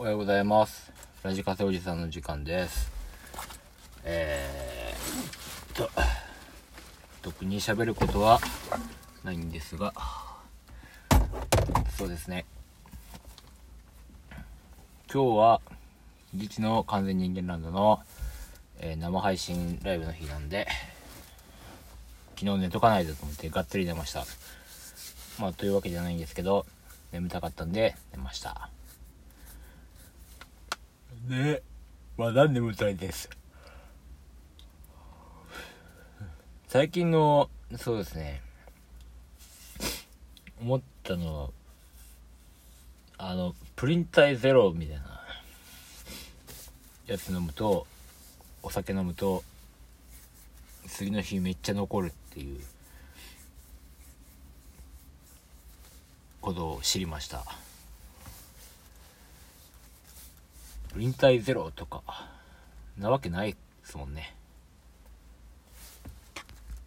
おはようございます。ラジカセおじさんの時間です。えーっと、特に喋ることはないんですが、そうですね。今日は、ギチの完全人間ランドの、えー生配信ライブの日なんで、昨日寝とかないとと思ってがっつり寝ました。まあ、というわけじゃないんですけど、眠たかったんで寝ました。で、まだ眠たいです。最近の、そうですね、思ったのは、あの、プリン体ゼロみたいなやつ飲むと、お酒飲むと、次の日めっちゃ残るっていうことを知りました。引退ゼロとか、なわけないですもんね。